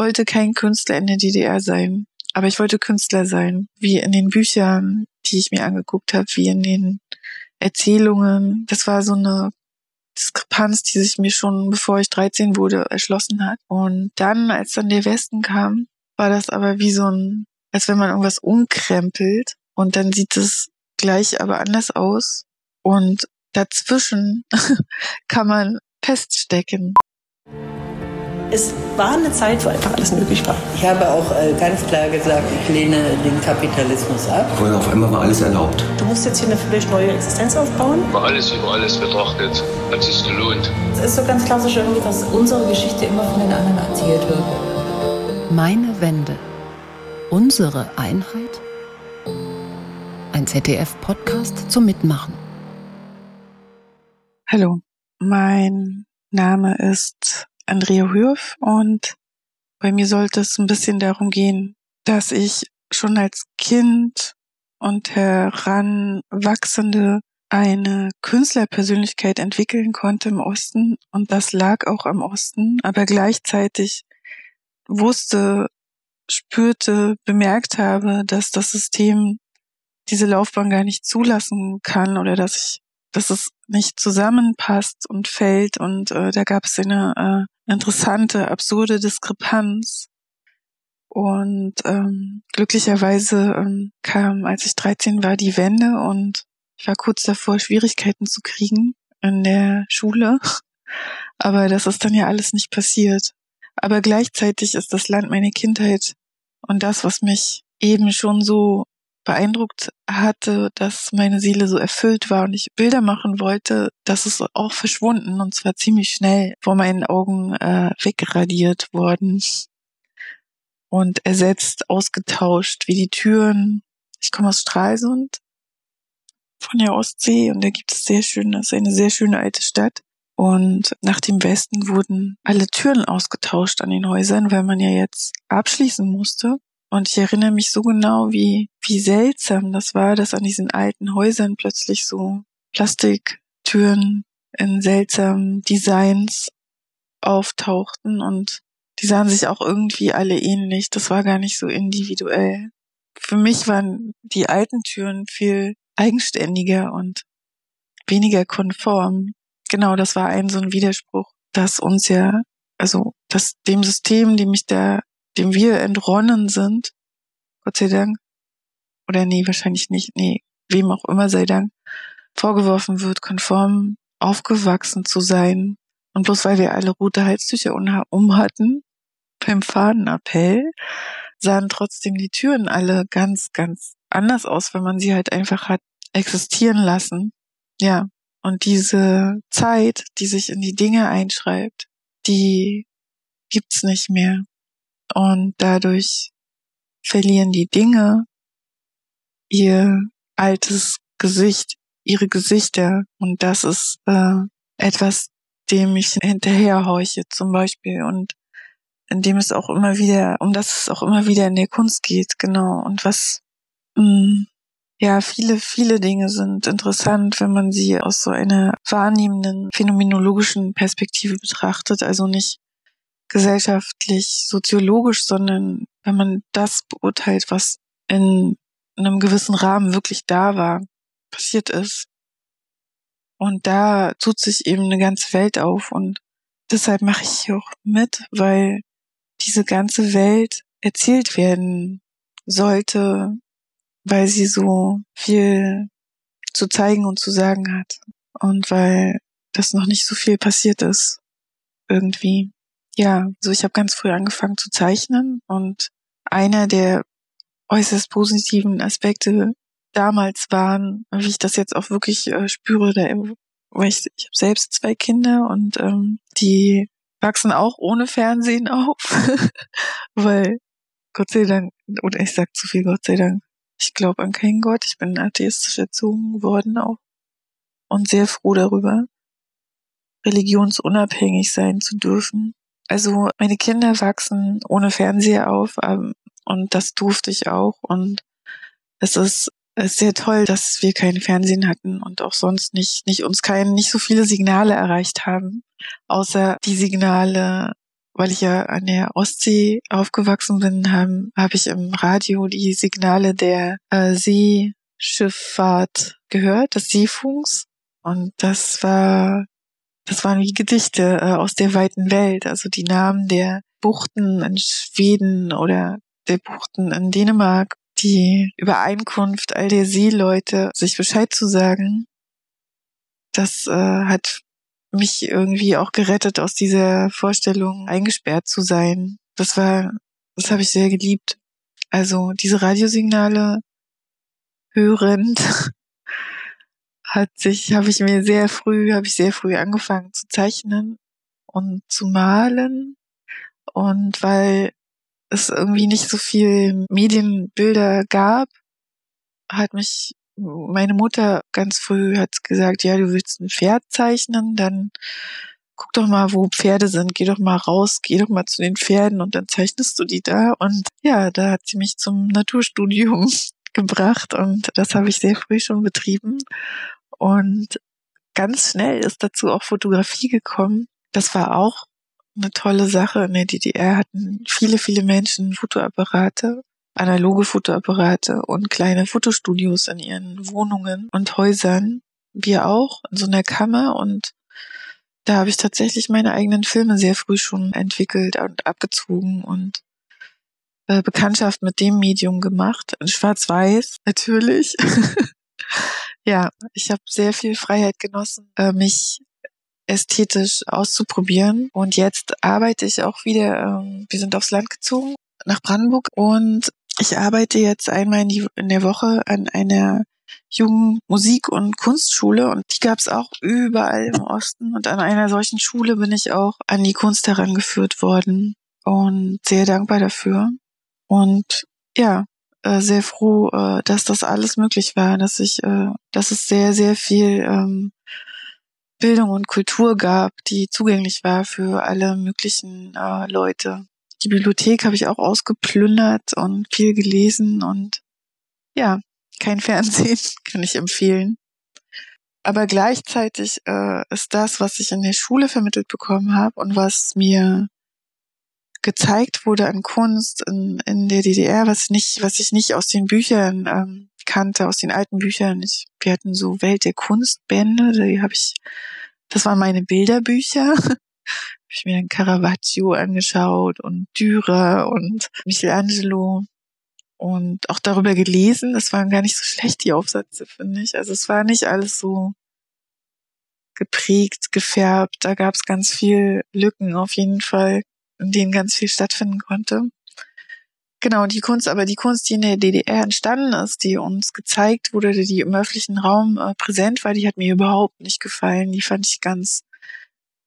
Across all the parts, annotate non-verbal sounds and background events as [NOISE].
wollte kein Künstler in der DDR sein, aber ich wollte Künstler sein, wie in den Büchern, die ich mir angeguckt habe, wie in den Erzählungen. Das war so eine Diskrepanz, die sich mir schon bevor ich 13 wurde erschlossen hat. Und dann, als dann der Westen kam, war das aber wie so ein, als wenn man irgendwas umkrempelt und dann sieht es gleich aber anders aus. Und dazwischen [LAUGHS] kann man feststecken. Es war eine Zeit, wo einfach alles möglich war. Ich habe auch äh, ganz klar gesagt, ich lehne den Kapitalismus ab. Vorher auf einmal war alles erlaubt. Du musst jetzt hier eine völlig neue Existenz aufbauen. Über alles über alles betrachtet, hat sich gelohnt. Es ist so ganz klassisch irgendwie, dass unsere Geschichte immer von den anderen erzählt wird. Meine Wende. Unsere Einheit? Ein ZDF-Podcast zum Mitmachen. Hallo, mein Name ist Andrea Hürf und bei mir sollte es ein bisschen darum gehen, dass ich schon als Kind und Heranwachsende eine Künstlerpersönlichkeit entwickeln konnte im Osten und das lag auch am Osten, aber gleichzeitig wusste, spürte, bemerkt habe, dass das System diese Laufbahn gar nicht zulassen kann oder dass ich, dass es nicht zusammenpasst und fällt und äh, da gab es eine äh, interessante, absurde Diskrepanz. Und ähm, glücklicherweise ähm, kam, als ich 13 war, die Wende und ich war kurz davor, Schwierigkeiten zu kriegen in der Schule. [LAUGHS] Aber das ist dann ja alles nicht passiert. Aber gleichzeitig ist das Land meine Kindheit und das, was mich eben schon so beeindruckt hatte, dass meine Seele so erfüllt war und ich Bilder machen wollte, das ist auch verschwunden und zwar ziemlich schnell vor meinen Augen äh, wegradiert worden und ersetzt, ausgetauscht, wie die Türen. Ich komme aus Stralsund von der Ostsee und da gibt es sehr schön, das ist eine sehr schöne alte Stadt. Und nach dem Westen wurden alle Türen ausgetauscht an den Häusern, weil man ja jetzt abschließen musste. Und ich erinnere mich so genau, wie, wie seltsam das war, dass an diesen alten Häusern plötzlich so Plastiktüren in seltsamen Designs auftauchten und die sahen sich auch irgendwie alle ähnlich. Das war gar nicht so individuell. Für mich waren die alten Türen viel eigenständiger und weniger konform. Genau, das war ein so ein Widerspruch, dass uns ja, also, dass dem System, dem ich da dem wir entronnen sind, Gott sei Dank, oder nee, wahrscheinlich nicht, nee, wem auch immer sei Dank, vorgeworfen wird, konform aufgewachsen zu sein. Und bloß weil wir alle rote Halstücher um hatten, beim Fadenappell, sahen trotzdem die Türen alle ganz, ganz anders aus, wenn man sie halt einfach hat existieren lassen. Ja. Und diese Zeit, die sich in die Dinge einschreibt, die gibt's nicht mehr. Und dadurch verlieren die Dinge ihr altes Gesicht, ihre Gesichter. Und das ist äh, etwas, dem ich hinterherhorche zum Beispiel und in dem es auch immer wieder, um das es auch immer wieder in der Kunst geht, genau. Und was, mh, mm, ja, viele, viele Dinge sind interessant, wenn man sie aus so einer wahrnehmenden, phänomenologischen Perspektive betrachtet. Also nicht gesellschaftlich, soziologisch, sondern wenn man das beurteilt, was in einem gewissen Rahmen wirklich da war, passiert ist. Und da tut sich eben eine ganze Welt auf und deshalb mache ich hier auch mit, weil diese ganze Welt erzählt werden sollte, weil sie so viel zu zeigen und zu sagen hat und weil das noch nicht so viel passiert ist irgendwie. Ja, so ich habe ganz früh angefangen zu zeichnen und einer der äußerst positiven Aspekte damals waren, wie ich das jetzt auch wirklich äh, spüre, da, weil ich, ich habe selbst zwei Kinder und ähm, die wachsen auch ohne Fernsehen auf, [LAUGHS] weil Gott sei Dank, oder ich sag zu viel Gott sei Dank, ich glaube an keinen Gott, ich bin atheistisch erzogen worden auch und sehr froh darüber, religionsunabhängig sein zu dürfen also meine Kinder wachsen ohne Fernseher auf ähm, und das durfte ich auch. Und es ist, ist sehr toll, dass wir kein Fernsehen hatten und auch sonst nicht, nicht uns kein, nicht so viele Signale erreicht haben, außer die Signale weil ich ja an der Ostsee aufgewachsen bin, habe hab ich im Radio die Signale der äh, Seeschifffahrt gehört, des Seefunks. Und das war, das waren wie Gedichte äh, aus der weiten Welt, also die Namen der Buchten in Schweden oder der Buchten in Dänemark, die Übereinkunft all der Seeleute, sich Bescheid zu sagen, das äh, hat mich irgendwie auch gerettet aus dieser Vorstellung, eingesperrt zu sein. Das war, das habe ich sehr geliebt. Also diese Radiosignale hörend [LAUGHS] hat sich, habe ich mir sehr früh, habe ich sehr früh angefangen zu zeichnen und zu malen. Und weil es irgendwie nicht so viel Medienbilder gab, hat mich meine Mutter ganz früh hat gesagt, ja, du willst ein Pferd zeichnen, dann guck doch mal, wo Pferde sind, geh doch mal raus, geh doch mal zu den Pferden und dann zeichnest du die da. Und ja, da hat sie mich zum Naturstudium [LAUGHS] gebracht und das habe ich sehr früh schon betrieben. Und ganz schnell ist dazu auch Fotografie gekommen. Das war auch eine tolle Sache. In der DDR hatten viele, viele Menschen Fotoapparate analoge Fotoapparate und kleine Fotostudios in ihren Wohnungen und Häusern. Wir auch in so einer Kammer und da habe ich tatsächlich meine eigenen Filme sehr früh schon entwickelt und abgezogen und äh, Bekanntschaft mit dem Medium gemacht. In Schwarz-Weiß natürlich. [LAUGHS] ja, ich habe sehr viel Freiheit genossen, äh, mich ästhetisch auszuprobieren. Und jetzt arbeite ich auch wieder, ähm, wir sind aufs Land gezogen nach Brandenburg und ich arbeite jetzt einmal in, der Woche an einer jungen Musik- und Kunstschule und die gab es auch überall im Osten. Und an einer solchen Schule bin ich auch an die Kunst herangeführt worden und sehr dankbar dafür. Und ja, äh, sehr froh, äh, dass das alles möglich war, dass ich, äh, dass es sehr, sehr viel ähm, Bildung und Kultur gab, die zugänglich war für alle möglichen Leute. Die Bibliothek habe ich auch ausgeplündert und viel gelesen und ja, kein [LAUGHS] Fernsehen kann ich empfehlen. Aber gleichzeitig äh, ist das, was ich in der Schule vermittelt bekommen habe und was mir gezeigt wurde an Kunst in, in der DDR, was nicht, was ich nicht aus den Büchern ähm, kannte, aus den alten Büchern. Ich, wir hatten so Welt der Kunstbände, die habe ich, das waren meine Bilderbücher. [LAUGHS] habe ich mir dann Caravaggio angeschaut und Dürer und Michelangelo und auch darüber gelesen. Das waren gar nicht so schlecht, die Aufsätze, finde ich. Also es war nicht alles so geprägt, gefärbt. Da gab es ganz viel Lücken auf jeden Fall, in denen ganz viel stattfinden konnte. Genau, die Kunst, aber die Kunst, die in der DDR entstanden ist, die uns gezeigt wurde, die im öffentlichen Raum äh, präsent war, die hat mir überhaupt nicht gefallen. Die fand ich ganz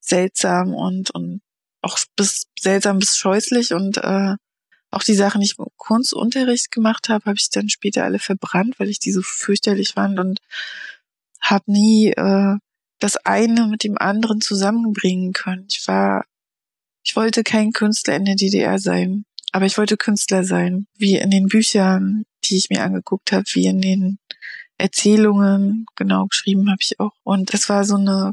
seltsam und, und auch bis seltsam bis scheußlich und äh, auch die Sachen, die ich im Kunstunterricht gemacht habe, habe ich dann später alle verbrannt, weil ich die so fürchterlich fand und habe nie äh, das eine mit dem anderen zusammenbringen können. Ich war, ich wollte kein Künstler in der DDR sein, aber ich wollte Künstler sein, wie in den Büchern, die ich mir angeguckt habe, wie in den Erzählungen, genau geschrieben habe ich auch. Und es war so eine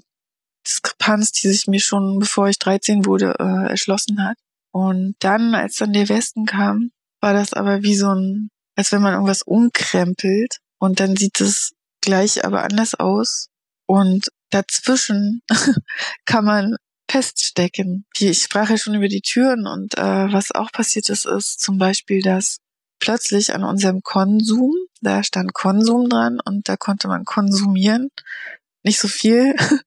Diskrepanz, die sich mir schon, bevor ich 13 wurde, äh, erschlossen hat. Und dann, als dann der Westen kam, war das aber wie so ein, als wenn man irgendwas umkrempelt und dann sieht es gleich aber anders aus. Und dazwischen [LAUGHS] kann man feststecken. Ich sprach ja schon über die Türen und äh, was auch passiert ist, ist zum Beispiel, dass plötzlich an unserem Konsum, da stand Konsum dran und da konnte man konsumieren. Nicht so viel, [LAUGHS]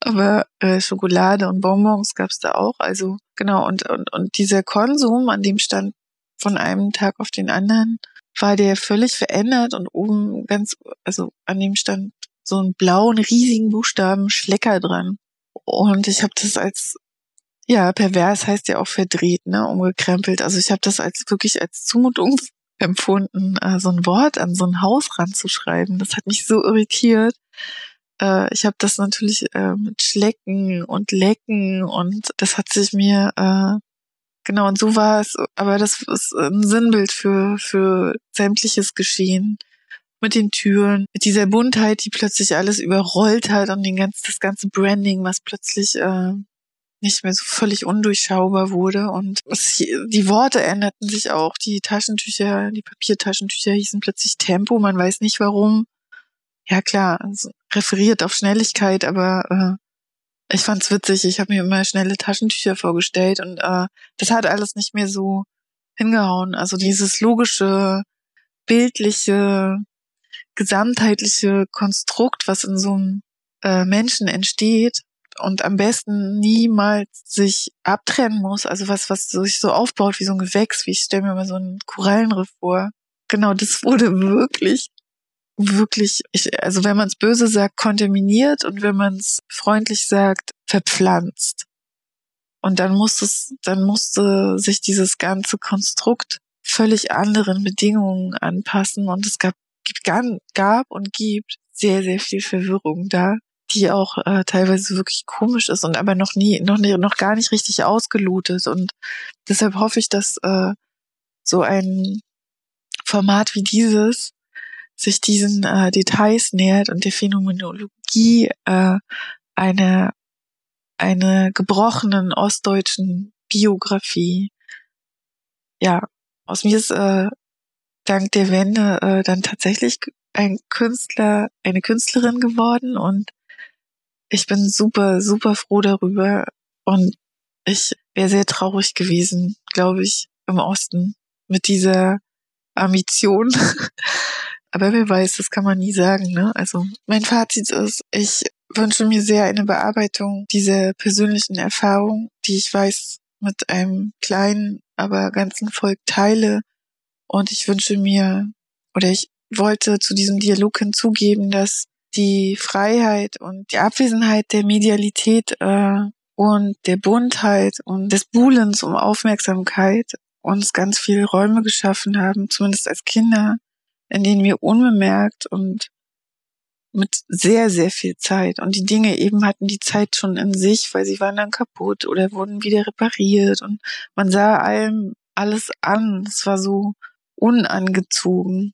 aber äh, Schokolade und Bonbons gab es da auch. Also genau, und, und, und dieser Konsum, an dem stand von einem Tag auf den anderen, war der völlig verändert und oben ganz, also an dem stand so ein blauen, riesigen Buchstaben Schlecker dran. Und ich habe das als, ja, pervers heißt ja auch verdreht, ne, umgekrempelt. Also ich habe das als wirklich als Zumutung [LAUGHS] empfunden, äh, so ein Wort an so ein Haus ranzuschreiben. Das hat mich so irritiert äh, ich habe das natürlich äh, mit Schlecken und Lecken und das hat sich mir äh, genau und so war es, aber das ist ein Sinnbild für für sämtliches Geschehen mit den Türen, mit dieser Buntheit, die plötzlich alles überrollt hat und den ganzen, das ganze Branding, was plötzlich äh, nicht mehr so völlig undurchschaubar wurde und es, die Worte änderten sich auch. Die Taschentücher, die Papiertaschentücher hießen plötzlich Tempo, man weiß nicht warum. Ja klar, also referiert auf Schnelligkeit, aber äh, ich fand's witzig. Ich habe mir immer schnelle Taschentücher vorgestellt und äh, das hat alles nicht mehr so hingehauen. Also dieses logische, bildliche, gesamtheitliche Konstrukt, was in so einem äh, Menschen entsteht, und am besten niemals sich abtrennen muss, also was, was sich so aufbaut wie so ein Gewächs, wie ich stelle mir mal so einen Korallenriff vor. Genau, das wurde wirklich, wirklich, ich, also wenn man es böse sagt, kontaminiert und wenn man es freundlich sagt, verpflanzt. Und dann musste es, dann musste sich dieses ganze Konstrukt völlig anderen Bedingungen anpassen und es gab, gab und gibt sehr, sehr viel Verwirrung da die auch äh, teilweise wirklich komisch ist und aber noch nie, noch nie, noch gar nicht richtig ausgelotet. Und deshalb hoffe ich, dass äh, so ein Format wie dieses sich diesen äh, Details nähert und der Phänomenologie äh, eine eine gebrochenen ostdeutschen Biografie. Ja, aus mir ist äh, dank der Wende äh, dann tatsächlich ein Künstler, eine Künstlerin geworden und ich bin super, super froh darüber und ich wäre sehr traurig gewesen, glaube ich, im Osten mit dieser Ambition. [LAUGHS] Aber wer weiß, das kann man nie sagen. Ne? Also mein Fazit ist, ich wünsche mir sehr eine Bearbeitung dieser persönlichen Erfahrung, die ich weiß mit einem kleinen, aber ganzen Volk teile. Und ich wünsche mir, oder ich wollte zu diesem Dialog hinzugeben, dass die Freiheit und die Abwesenheit der Medialität äh, und der Buntheit und des Buhlens um Aufmerksamkeit uns ganz viele Räume geschaffen haben, zumindest als Kinder, in denen wir unbemerkt und mit sehr, sehr viel Zeit. Und die Dinge eben hatten die Zeit schon in sich, weil sie waren dann kaputt oder wurden wieder repariert und man sah allem alles an. Es war so unangezogen.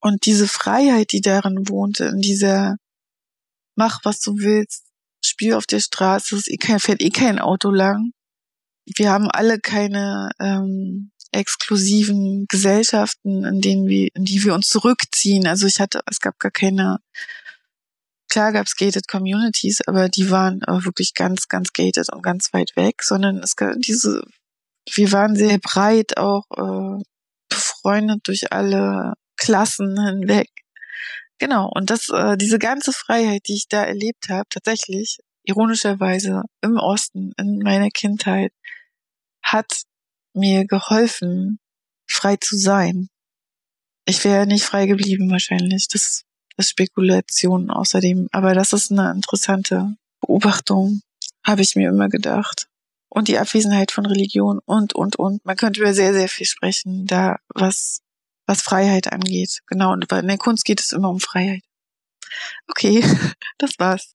Und diese Freiheit, die darin wohnte, in dieser mach, was du willst, spiel auf der Straße, es eh fährt eh kein Auto lang. Wir haben alle keine ähm, exklusiven Gesellschaften, in denen wir, in die wir uns zurückziehen. Also ich hatte, es gab gar keine, klar gab es gated Communities, aber die waren äh, wirklich ganz, ganz gated und ganz weit weg, sondern es gab diese, wir waren sehr breit auch äh, befreundet durch alle Klassen hinweg. Genau, und das, äh, diese ganze Freiheit, die ich da erlebt habe, tatsächlich, ironischerweise im Osten, in meiner Kindheit, hat mir geholfen, frei zu sein. Ich wäre nicht frei geblieben wahrscheinlich. Das ist Spekulation außerdem. Aber das ist eine interessante Beobachtung, habe ich mir immer gedacht. Und die Abwesenheit von Religion und, und, und. Man könnte über sehr, sehr viel sprechen, da was was Freiheit angeht. Genau, und in der Kunst geht es immer um Freiheit. Okay, [LAUGHS] das war's.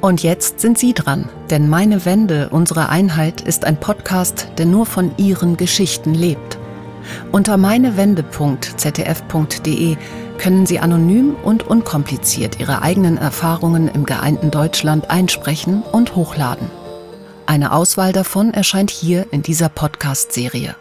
Und jetzt sind Sie dran, denn Meine Wende, unsere Einheit ist ein Podcast, der nur von Ihren Geschichten lebt. Unter meinewende.zdf.de können Sie anonym und unkompliziert Ihre eigenen Erfahrungen im geeinten Deutschland einsprechen und hochladen. Eine Auswahl davon erscheint hier in dieser Podcast-Serie.